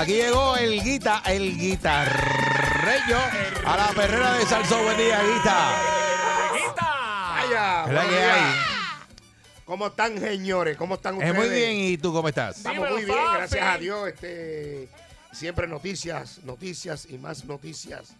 Aquí llegó el guita, el guitarreño a la perrera de Salso. Buen día, guita. Vaya, Es que hay. ¿Cómo están, señores? ¿Cómo están ustedes? muy bien, ¿y tú cómo estás? Estamos muy bien, gracias a Dios. Este, siempre noticias, noticias y más noticias.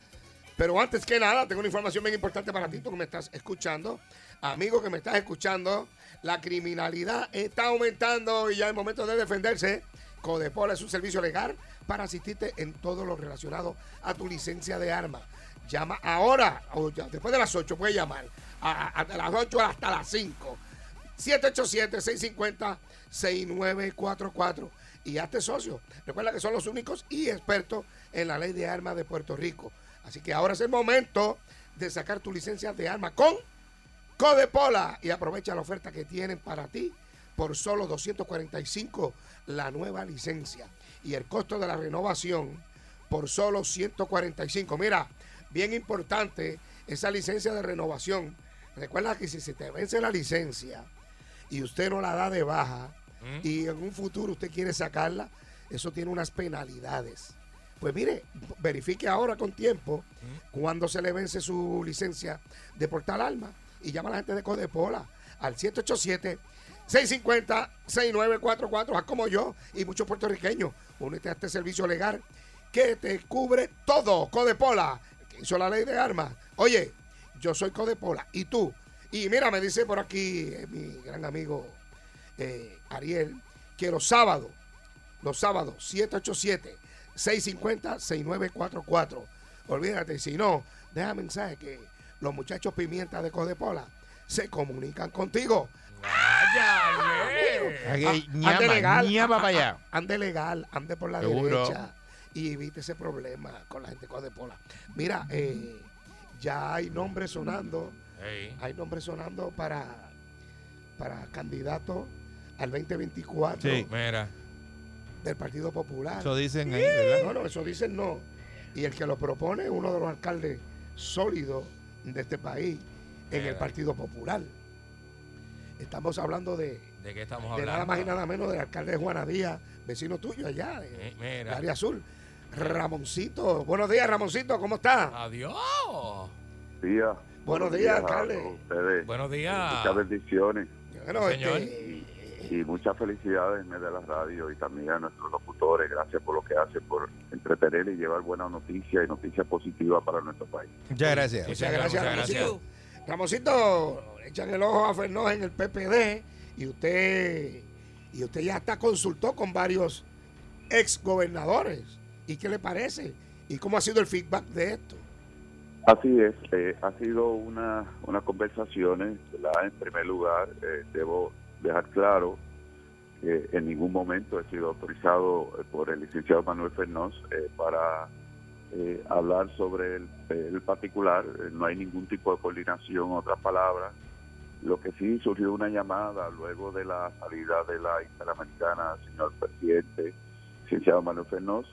Pero antes que nada, tengo una información bien importante para ti, tú que me estás escuchando. Amigo que me estás escuchando, la criminalidad está aumentando y ya es momento de defenderse. Codepol es un servicio legal para asistirte en todo lo relacionado a tu licencia de arma. Llama ahora, o después de las 8 puedes llamar, a, a- las 8 hasta las 5. 787-650-6944 y hazte socio. Recuerda que son los únicos y expertos en la ley de armas de Puerto Rico. Así que ahora es el momento de sacar tu licencia de arma con Codepola y aprovecha la oferta que tienen para ti por solo 245 la nueva licencia y el costo de la renovación por solo 145. Mira, bien importante esa licencia de renovación. Recuerda que si se te vence la licencia y usted no la da de baja y en un futuro usted quiere sacarla, eso tiene unas penalidades. Pues mire, verifique ahora con tiempo cuando se le vence su licencia de portar arma y llama a la gente de Codepola al 787-650-6944, haz como yo y muchos puertorriqueños. Únete a este servicio legal que te cubre todo. Codepola, que hizo la ley de armas. Oye, yo soy Codepola y tú. Y mira, me dice por aquí eh, mi gran amigo eh, Ariel que los sábados, los sábados, 787-650-6944. Olvídate, si no, deja mensaje que los muchachos pimienta de Codepola se comunican contigo. Ah, ñama, ande legal, ñama ah, para allá. ah, Ande legal, ande por la Seguro. derecha y evite ese problema con la gente de Codepola. Mira, eh, ya hay nombres sonando, hay nombres sonando para, para candidato al 2024 Sí. Mira, del Partido Popular. Eso dicen ahí, ¿verdad? No, no, eso dicen no. Y el que lo propone es uno de los alcaldes sólidos de este país en el. Partido Popular. Estamos hablando de, ¿de qué estamos de hablando? nada más y nada menos del alcalde de Juana Díaz, vecino tuyo allá, de, Eh, de área azul. Ramoncito, buenos días Ramoncito, ¿cómo está? Adiós. Buenos días, alcalde. Buenos días. Muchas bendiciones Bueno, Señor. este, y muchas felicidades en de la radio y también a nuestros locutores. Gracias por lo que hacen, por entretener y llevar buenas noticias y noticias positivas para nuestro país. Muchas gracias. Muchas gracias, muchas Ramoncito. Ramoncito, echan el ojo a Fernández en el PPD y usted y usted ya está consultó con varios ex gobernadores. ¿Y qué le parece? ¿Y cómo ha sido el feedback de esto? Así es, eh, ha sido una, unas conversaciones, ¿verdad? En primer lugar, eh, debo dejar claro que en ningún momento he sido autorizado eh, por el licenciado Manuel Fernández eh, para eh, hablar sobre el, particular. Eh, no hay ningún tipo de coordinación, otras palabras. Lo que sí surgió una llamada luego de la salida de la Interamericana, señor presidente, licenciado Manuel Fernández,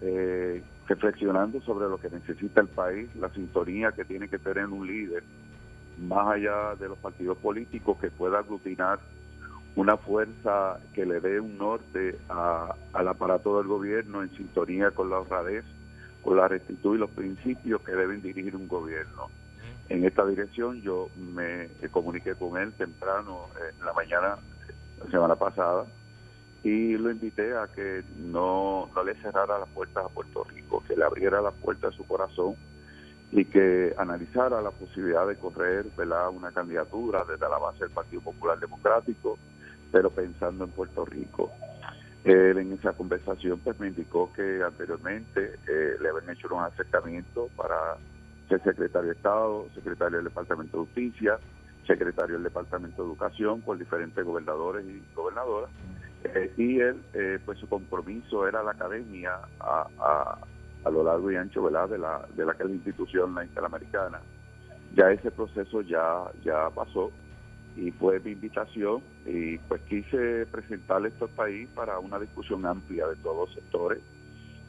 eh, reflexionando sobre lo que necesita el país, la sintonía que tiene que tener un líder, más allá de los partidos políticos, que pueda aglutinar una fuerza que le dé un norte a- al aparato del gobierno en sintonía con la honradez, la rectitud y los principios que deben dirigir un gobierno. En esta dirección yo me comuniqué con él temprano eh, en la mañana, eh, la semana pasada, y lo invité a que no, no le cerrara las puertas a Puerto Rico, que le abriera las puertas a su corazón y que analizara la posibilidad de correr ¿verdad? una candidatura desde la base del Partido Popular Democrático, pero pensando en Puerto Rico. Él en esa conversación pues me indicó que anteriormente eh, le habían hecho unos acercamientos para ser secretario de Estado, secretario del Departamento de Justicia, secretario del Departamento de Educación por diferentes gobernadores y gobernadoras. Eh, y él, eh, pues su compromiso era la academia a, a- a lo largo y ancho ¿verdad? de la de la que es la institución la interamericana. Ya ese proceso ya ya pasó y fue mi invitación y pues quise presentarle esto al país para una discusión amplia de todos los sectores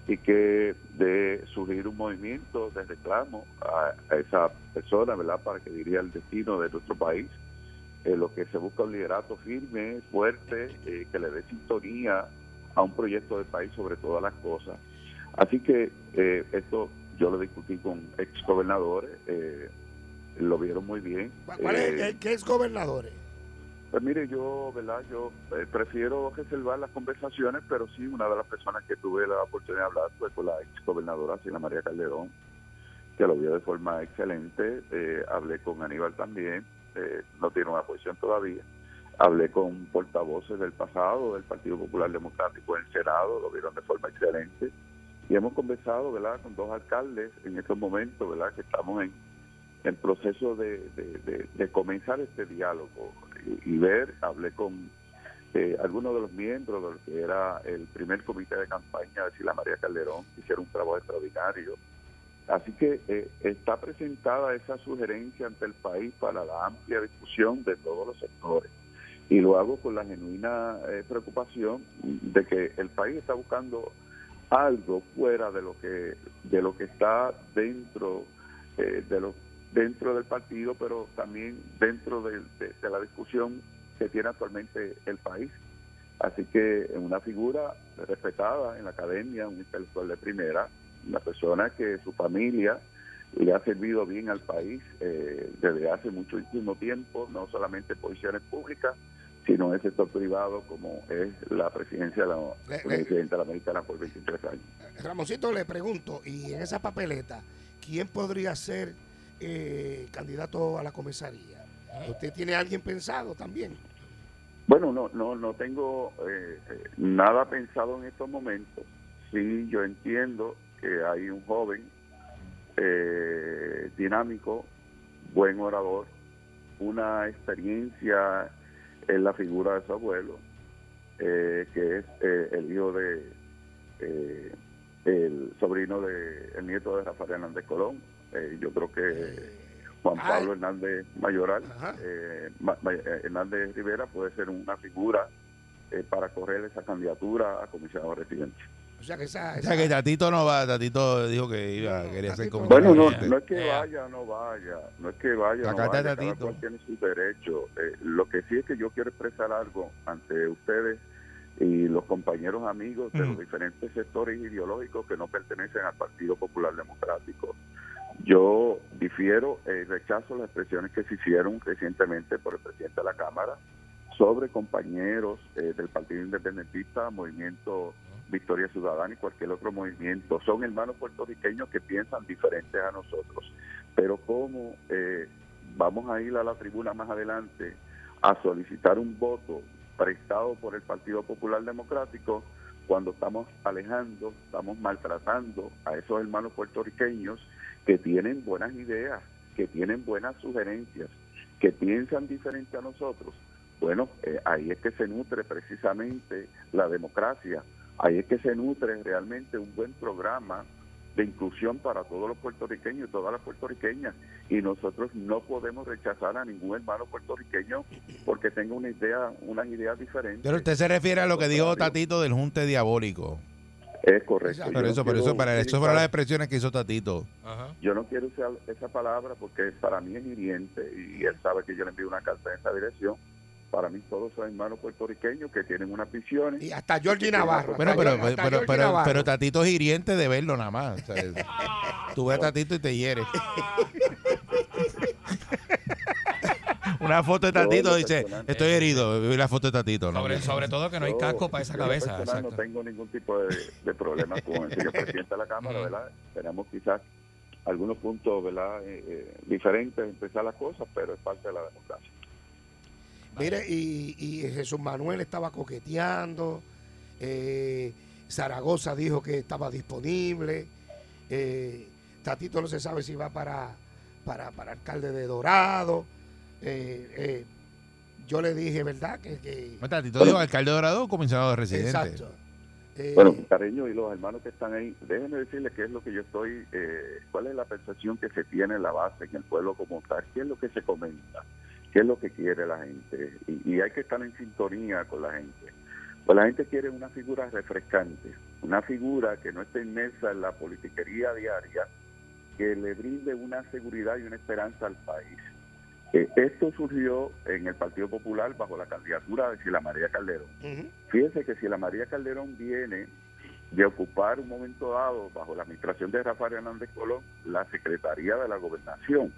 y que de surgir un movimiento de reclamo a, esa persona, ¿verdad?, para que diría el destino de nuestro país. Eh, lo que se busca un liderato firme, fuerte, eh, que le dé sintonía a un proyecto de país sobre todas las cosas. Así que eh, esto yo lo discutí con ex gobernadores, lo vieron muy bien. ¿Cuál es, Eh, qué es gobernadores? pues mire, yo, ¿verdad? Yo eh, prefiero reservar las conversaciones, pero sí, una de las personas que tuve la oportunidad de hablar fue con la ex gobernadora Sila María Calderón, que lo vio de forma excelente. Eh, hablé con Aníbal también, eh, no tiene una posición todavía. Hablé con portavoces del pasado del Partido Popular Democrático en el Senado, lo vieron de forma excelente. Y hemos conversado, ¿verdad?, con dos alcaldes en estos momentos, ¿verdad?, que estamos en, en proceso de, comenzar este diálogo y, ver, hablé con eh, algunos de los miembros de lo que era el primer comité de campaña de Sila María Calderón, hicieron un trabajo extraordinario. Así que eh, está presentada esa sugerencia ante el país para la amplia discusión de todos los sectores. Y lo hago con la genuina eh, preocupación de que el país está buscando algo fuera de lo que de lo que está dentro eh, de lo dentro del partido, pero también dentro de, de- de la discusión que tiene actualmente el país. Así que una figura respetada en la academia, un intelectual de primera, una persona que su familia le ha servido bien al país eh, desde hace muchísimo tiempo, no solamente en posiciones públicas, sino en el sector privado, como es la presidencia de la Universidad de la Americana por 23 años. Ramoncito, le pregunto, y en esa papeleta, ¿quién podría ser eh, candidato a la comisaría? ¿Usted tiene alguien pensado también? Bueno, no, no, no tengo eh, eh, nada pensado en estos momentos. Sí, yo entiendo que hay un joven dinámico, buen orador, una experiencia en la figura de su abuelo, que es el hijo de el sobrino de el nieto de Rafael Hernández Colón. Eh, yo creo que Juan Ah, Pablo Hernández Mayoral, eh, Ma- Ma- eh, Hernández Rivera puede ser una figura eh, para correr esa candidatura a comisionado residente. O sea que esa... O esa- sea que Tatito no va, Tatito dijo que iba, quería ser como Bueno, no, no es que vaya o no vaya, no es que vaya no vaya, cada Tatito. cual tiene sus derechos. Eh, lo que sí es que yo quiero expresar algo ante ustedes y los compañeros amigos de los diferentes sectores ideológicos que no pertenecen al Partido Popular Democrático. Yo difiero, eh, rechazo las expresiones que se hicieron recientemente por el presidente de la Cámara sobre compañeros eh, del Partido Independentista, Movimiento Victoria Ciudadana y cualquier otro movimiento. Son hermanos puertorriqueños que piensan diferentes a nosotros. Pero ¿cómo eh, vamos a ir a la tribuna más adelante a solicitar un voto prestado por el Partido Popular Democrático cuando estamos alejando, estamos maltratando a esos hermanos puertorriqueños que tienen buenas ideas, que tienen buenas sugerencias, que piensan diferente a nosotros? Bueno, eh, ahí es que se nutre precisamente la democracia, ahí es que se nutre realmente un buen programa de inclusión para todos los puertorriqueños y todas las puertorriqueñas. Y nosotros no podemos rechazar a ningún hermano puertorriqueño porque tenga una idea, unas ideas diferentes. Pero usted se refiere a lo que dijo Tatito del junte diabólico. Es correcto. Yo Por no eso, eso, para eso fueron las expresiones que hizo Tatito. Ajá. Yo no quiero usar esa palabra porque para mí es hiriente y él sabe que yo le envío una carta en esa dirección. Para mí todos son hermanos puertorriqueños que tienen unas visiones. Y hasta Georgie Navarro. Bueno, pero, pero, pero, pero, Navarro. pero Tatito es hiriente de verlo nada más. o sea, tú ves a Tatito y te hieres. Una foto de Tatito dice, estoy herido, vi la foto de Tatito. ¿no? Sobre, sobre todo que no hay Yo- casco para esa cabeza. No tengo ningún tipo de, de problema con el señor presidente de la Cámara. ¿verdad? Tenemos quizás algunos puntos, ¿verdad? Eh, eh, diferentes en empezar las cosas, pero es parte de la democracia. Mire, y, y Jesús Manuel estaba coqueteando Eh, Zaragoza dijo que estaba disponible. Eh, Tatito no se sabe si va para, para, para alcalde de Dorado. Eh, eh, yo le dije, ¿verdad? Que, que- Bueno, alcalde Dorado o comisionado de residente. exacto. Eh, Bueno, Cariño y los hermanos que están ahí, déjenme decirles qué es lo que yo estoy, eh, cuál es la percepción que se tiene en la base, en el pueblo como tal, qué es lo que se comenta, qué es lo que quiere la gente. Y, y hay que estar en sintonía con la gente. Pues la gente quiere una figura refrescante, una figura que no esté inmersa en la politiquería diaria, que le brinde una seguridad y una esperanza al país. Eh, esto surgió en el Partido Popular bajo la candidatura de Sila María Calderón. ujú, Fíjese que si la María Calderón viene de ocupar un momento dado bajo la administración de Rafael Hernández Colón la Secretaría de la Gobernación,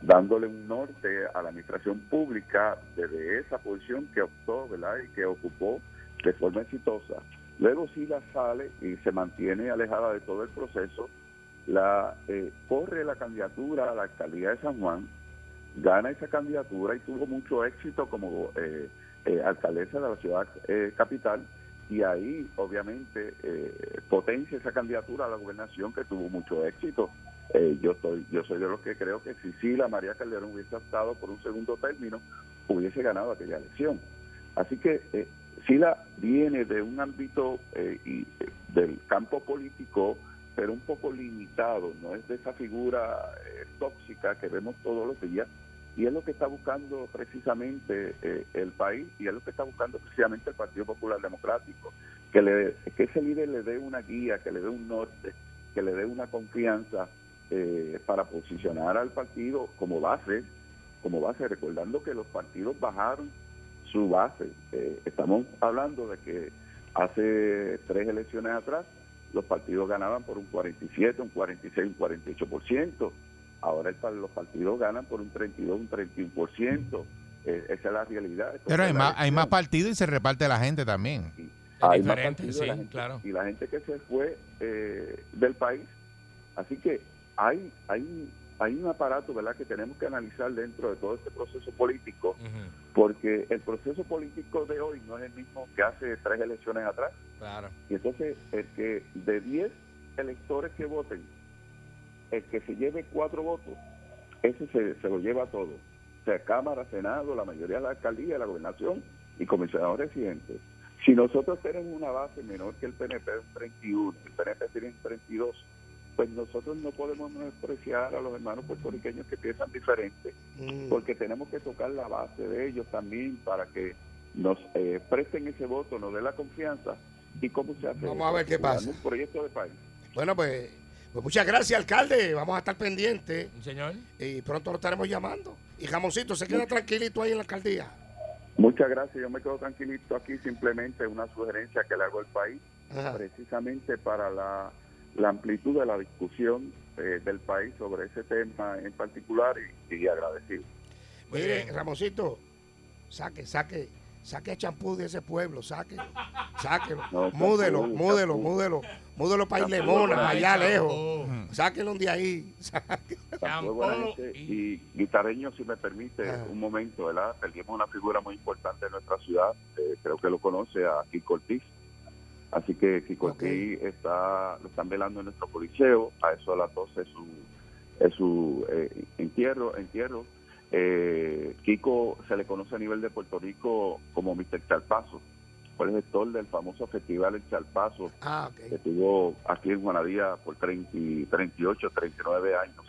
dándole un norte a la administración pública desde esa posición que optó, ¿verdad? Y que ocupó de forma exitosa. Luego sí la sale y se mantiene alejada de todo el proceso, la eh, corre la candidatura a la alcaldía de San Juan, gana esa candidatura y tuvo mucho éxito como eh, eh, alcaldesa de la ciudad eh, capital y ahí obviamente eh, potencia esa candidatura a la gobernación que tuvo mucho éxito. Eh, yo estoy, yo soy de los que creo que si sí la María Calderón hubiese optado por un segundo término, hubiese ganado aquella elección. Así que eh, Sila viene de un ámbito y, del campo político, pero un poco limitado, no es de esa figura tóxica que vemos todos los días, y es lo que está buscando precisamente eh, el país y es lo que está buscando precisamente el Partido Popular Democrático, que, le, que ese líder le dé una guía, que le dé un norte, que le dé una confianza eh, para posicionar al partido como base, como base, recordando que los partidos bajaron su base. Eh, estamos hablando de que hace tres elecciones atrás los partidos ganaban por un 47, un 46, un 48%. Ahora el, los partidos ganan por un 32, un 31%. Eh, esa es la realidad. Pero hay la más, hay más partidos y se reparte la gente también. Hay más diferente, partidos y la sí, gente- claro. Y la gente que se fue eh, del país. Así que hay, hay, hay un aparato ¿verdad? que tenemos que analizar dentro de todo este proceso político, porque el proceso político de hoy no es el mismo que hace tres elecciones atrás. Claro. Y entonces, el que de 10 electores que voten, el que se lleve cuatro votos, ese se, se lo lleva todo. O sea, Cámara, Senado, la mayoría de la alcaldía, la gobernación y comisionados residentes. Si nosotros tenemos una base menor que el PNP, un 31, el PNP tiene un 32, pues nosotros no podemos despreciar a los hermanos puertorriqueños que piensan diferente mm. porque tenemos que tocar la base de ellos también para que nos eh, presten ese voto, nos den la confianza y cómo se hace. Vamos a ver qué pasa. Un proyecto de país. Bueno, pues, pues muchas gracias, alcalde. Vamos a estar pendientes ¿Un señor? y pronto lo estaremos llamando. Y Jamoncito, se queda tranquilito ahí en la alcaldía. Muchas gracias, yo me quedo tranquilito aquí, simplemente una sugerencia que le hago al país, Ajá. precisamente para la, la amplitud de la discusión eh, del país sobre ese tema en particular y, y agradecido. Mire. Ramoncito, saque, saque, saque champú de ese pueblo, saque, sáquelo, No, champú, múdelo, múdelo, champú. múdelo, múdelo por para ahí, allá champú. lejos. Sáquelo de ahí. y- guitarreño, si me permite, Ajá. un momento, ¿verdad? Perdimos una figura muy importante en nuestra ciudad, eh, creo que lo conoce, a Kiko Ortiz. Así que Kiko Ok. Ortiz está, lo están velando en nuestro coliseo, a eso a las 12 es su, es su eh, entierro. entierro. Eh, Kiko se le conoce a nivel de Puerto Rico como Mr. Chalpazo, fue el gestor del famoso festival El Chalpazo, Ah, que estuvo aquí en Juanadía por 30, y 38, 39 años.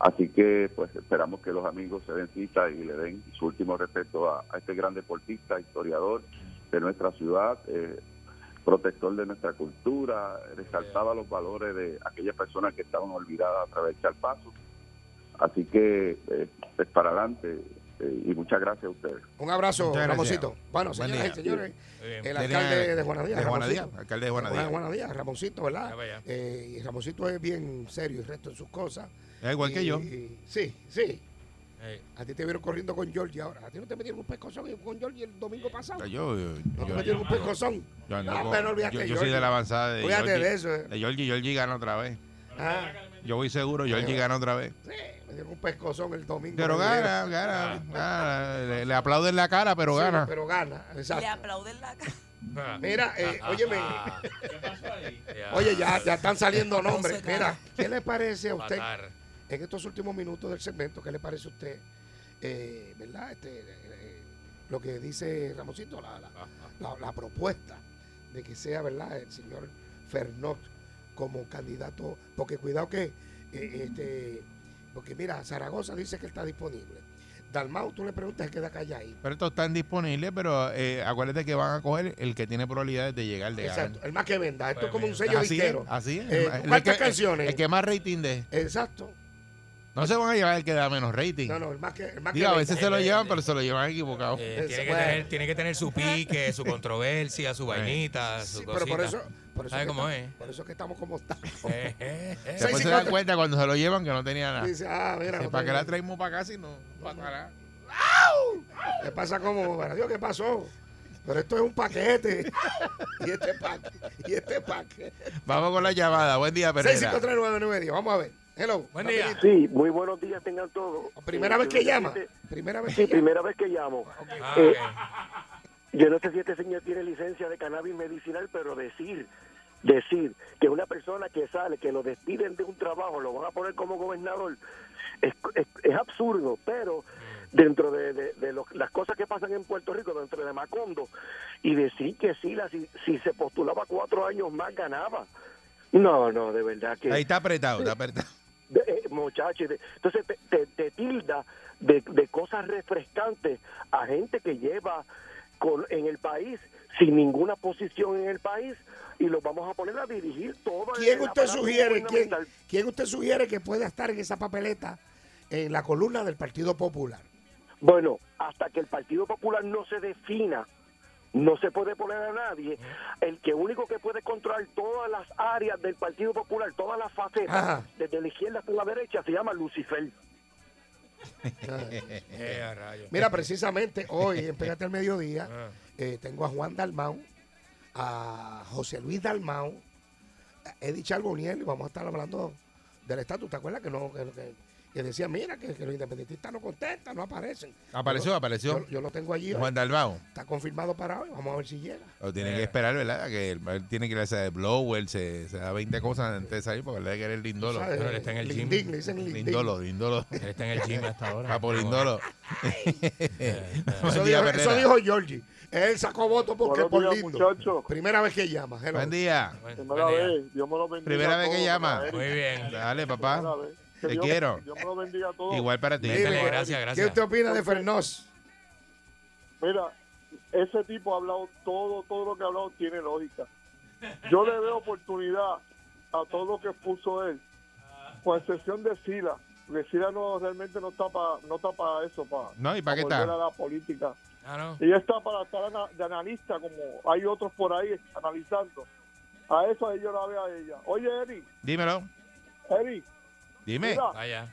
Así que pues esperamos que los amigos se den cita y le den su último respeto a, a este gran deportista, historiador de nuestra ciudad, eh, protector de nuestra cultura, resaltaba los valores de aquellas personas que estaban olvidadas a través del Chalpazo. Así que eh, es para adelante eh, y muchas gracias a ustedes. Un abrazo. Ramoncito. Bueno, Buen señoras y señores, el alcalde de Juanadía. De Juanadía, Ramoncito. alcalde de Juan- Juanadía. Juanadía, Ramoncito, ¿verdad? Eh, y Ramoncito es bien serio y resto en sus cosas. Es igual que yo. y- sí, sí. Eh, A ti te vieron corriendo con Georgie ahora. A ti no te metieron un pescozón con Georgie el domingo pasado. Yo, yo, No te yo- metieron un pescozón. yo Ah, con- pero olvídate yo- yo soy de la avanzada de Olvídate Georgie. de eso. eh. De Georgie, Georgie gana otra vez. Ah, Yo voy seguro, Georgie gana otra vez. sí, me dieron un pescozón el domingo. Pero Me gana, dieron. gana, gana. Le, le aplauden la cara, pero Sí, gana. Pero gana, Le exacto. aplauden la cara. Mira, eh, óyeme. ¿Qué pasó ahí? Oye, ya, ya están saliendo nombres. Mira, ¿qué le parece a usted en estos últimos minutos del segmento? ¿Qué le parece a usted, eh, verdad? Este, eh, lo que dice Ramosito, la, la, la- la propuesta de que sea, ¿verdad? El señor Fernot como candidato, porque cuidado que, eh, este, porque mira, Zaragoza dice que está disponible. Dalmau, tú le preguntas, queda calladito. Pero estos están disponibles, pero eh, acuérdate que van a coger el que tiene probabilidades de llegar de Exacto, ganar. el más que venda. Esto Pues es como un mira, sello Así es, así es. Eh, El ¿Cuántas que- canciones? El que más rating de. Exacto. No se van a llevar el que da menos rating. No, no, el más que, el más que Digo, a venda. veces se lo llevan, pero se lo llevan equivocado. Eh, tiene, que tener, tiene que tener su pique, su controversia, su Eh. vainita, su Sí, pero por cosita. eso, por eso ¿Sabe que cómo estamos- es? Por eso que estamos como estamos. Eh, eh, eh. Después se dan cuenta cuando se lo llevan que no tenía nada. Dice, ah, mira, no ¿Para qué la traemos para acá si no? Para nada? ¿Qué pasa como, para Dios, qué pasó? Pero esto es un paquete. y este paquete. Y este paquete. Vamos con la llamada. Buen día, Pereira. 6539910. Vamos a ver. Hello. Buen día. Sí, muy buenos días tengan todos. Primera Eh, vez que no llama. Primera vez Sí, que llama. primera vez que llamo. Ah, Eh, ok. Yo no sé si este señor tiene licencia de cannabis medicinal, pero decir, decir que una persona que sale, que lo despiden de un trabajo, lo van a poner como gobernador, es, es- es absurdo, pero dentro de, de- de lo- las cosas que pasan en Puerto Rico, dentro de Macondo, y decir que sí, la, si, si se postulaba cuatro años más, ganaba. No, no, de verdad que... Ahí está apretado, está apretado. eh, muchachos. Entonces te, te- te tilda de, de cosas refrescantes a gente que lleva con, en el país sin ninguna posición en el país y los vamos a poner a dirigir todo. ¿Quién el usted sugiere? ¿Quién. ¿Quién usted sugiere que pueda estar en esa papeleta en la columna del Partido Popular? Bueno, hasta que el Partido Popular no se defina, no se puede poner a nadie. El que único que puede controlar todas las áreas del Partido Popular, todas las facetas, Ajá. desde la izquierda hasta la derecha, se llama Lucifer. Eh. Mira, precisamente hoy, en Pégate al Mediodía, Ah. eh, tengo a Juan Dalmau, a José Luis Dalmau, a Eddie Charboniel, y vamos a estar hablando del estatus. ¿Te acuerdas que no que, que- que decía, mira, que, que los independentistas no contestan, no aparecen? Apareció, Yo- apareció. Yo, yo lo tengo allí. hoy. Juan Dalbao. Está confirmado para hoy. Vamos a ver si llega. Lo tiene que esperar, ¿verdad? Que él, él tiene que irse de blower, se, se da 20 cosas antes de salir, porque verdad que eres lindolo. ¿Sabes? Pero él está en el gym. Lindín, le dicen Lindín. Lindolo, lindolo. Él está en el gym hasta ahora. Papo lindolo. Eh, Eso dijo, eso dijo Georgie. Él sacó voto porque Buenos por días, lindo. Primera vez que llama. hello. Buen día. Buen- Primera buen día. vez, Dios me lo bendiga. Primera a vez que llama. Muy bien. Dale, Primera papá. Te Dios- quiero. Dios me lo bendiga a todos. Igual para ti. Métele, Dime, gracias, ¿Qué gracias. usted opina de Fernos? Mira, ese tipo ha hablado todo, todo lo que ha hablado tiene lógica. Yo le veo oportunidad a todo lo que puso él, con excepción de Sila. Porque Sila no, realmente no está para no está para eso, para, No, ¿y para qué está? a la política. No. Ella está para estar de analista, como hay otros por ahí analizando. A eso yo la veo a ella. Oye, Eric, Dímelo. Eric, Dime. mira, Vaya.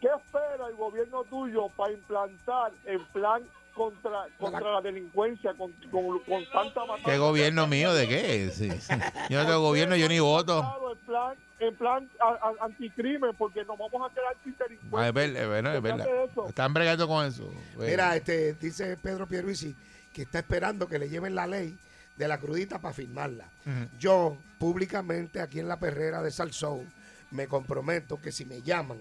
¿Qué espera el gobierno tuyo para implantar el plan contra contra la delincuencia, con, con, con tanta matanza? ¿Qué gobierno mío de qué? Sí, sí. Yo no tengo gobierno, yo ni voto. El plan, el plan a- a- anticrimen, porque nos vamos a quedar sin Ah, delincuentes. es verdad. Están bregando con eso. Bueno. Mira, este, dice Pedro Pierluisi que está esperando que le lleven la ley de la crudita para firmarla. Yo, públicamente, aquí en la perrera de Salsón, me comprometo que si me llaman,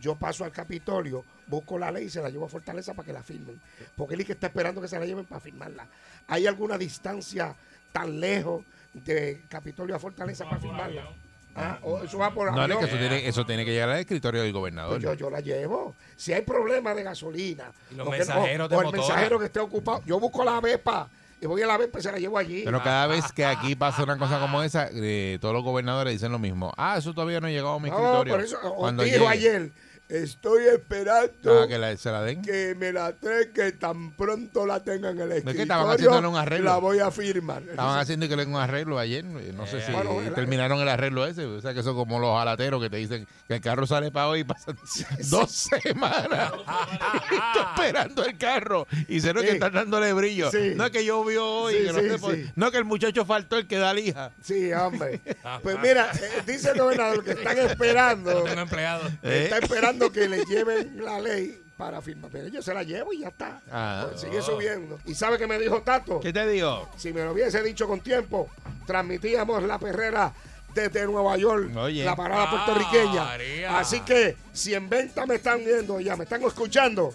yo paso al Capitolio, busco la ley y se la llevo a Fortaleza para que la firmen. Porque él es que está esperando que se la lleven para firmarla. ¿Hay alguna distancia tan lejos de Capitolio a Fortaleza para firmarla? Ah, o eso va por No, no, es que eso tiene, eso tiene que llegar al escritorio del gobernador. Pues yo, yo la llevo. Si hay problemas de gasolina, Y los que- mensajeros o, de o el mensajero que esté ocupado, yo busco la Vespa y voy a la Vespa y se la llevo allí. Pero cada vez que aquí pasa una cosa como esa, eh, todos los gobernadores dicen lo mismo. Ah, eso todavía no ha llegado a mi no, escritorio. por eso, o Cuando dijo llegue. ayer, estoy esperando Ah, que la- se la den. que me la traen, que tan pronto la tengan en el que escritorio, estaban haciéndole un arreglo. la voy a firmar. Estaban haciendo que le den un arreglo ayer. eh, No sé Eh, si bueno, la- terminaron el arreglo ese. O sea, que son como los jalateros que te dicen que el carro sale para hoy y pasan dos semanas. Estoy esperando el carro. Y se que Sí. están dándole brillo. Sí. No es que llovió hoy. Sí, que no, por- sí. no que el muchacho faltó el que da lija. Sí, hombre. Pues mira, eh, dice el gobernador que están esperando, No tengo empleado. ¿Eh? está esperando que le lleven la ley para firmar. Pero yo se la llevo y ya está. Ah. Pues sigue subiendo. ¿Y sabe qué me dijo Tato? ¿Qué te digo? Si me lo hubiese dicho con tiempo, transmitíamos la perrera desde Nueva York, Oye. la parada Ah, puertorriqueña. María. Así que si en venta me están viendo ya, me están escuchando,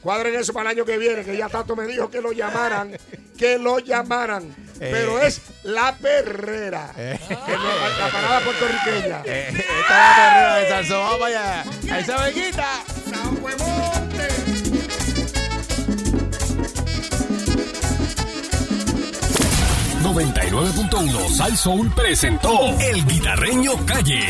cuadren eso para el año que viene, que ya Tato me dijo que lo llamaran, que lo llamaran. Pero Eh. es la perrera, Eh. Nueva- la parada puertorriqueña. Eh, esta es la perrera de Salsón. Vamos para allá. Ahí se me quita. San Huemonte. .1 Sal Soul presentó El Guitarreño Calle.